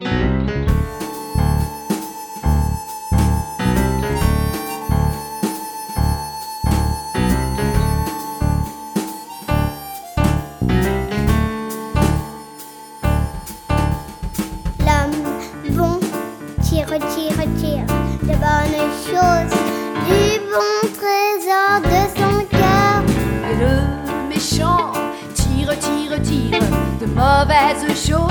L'homme bon tire, tire, tire de bonnes choses, du bon trésor de son cœur. Et le méchant tire, tire, tire de mauvaises choses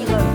이거.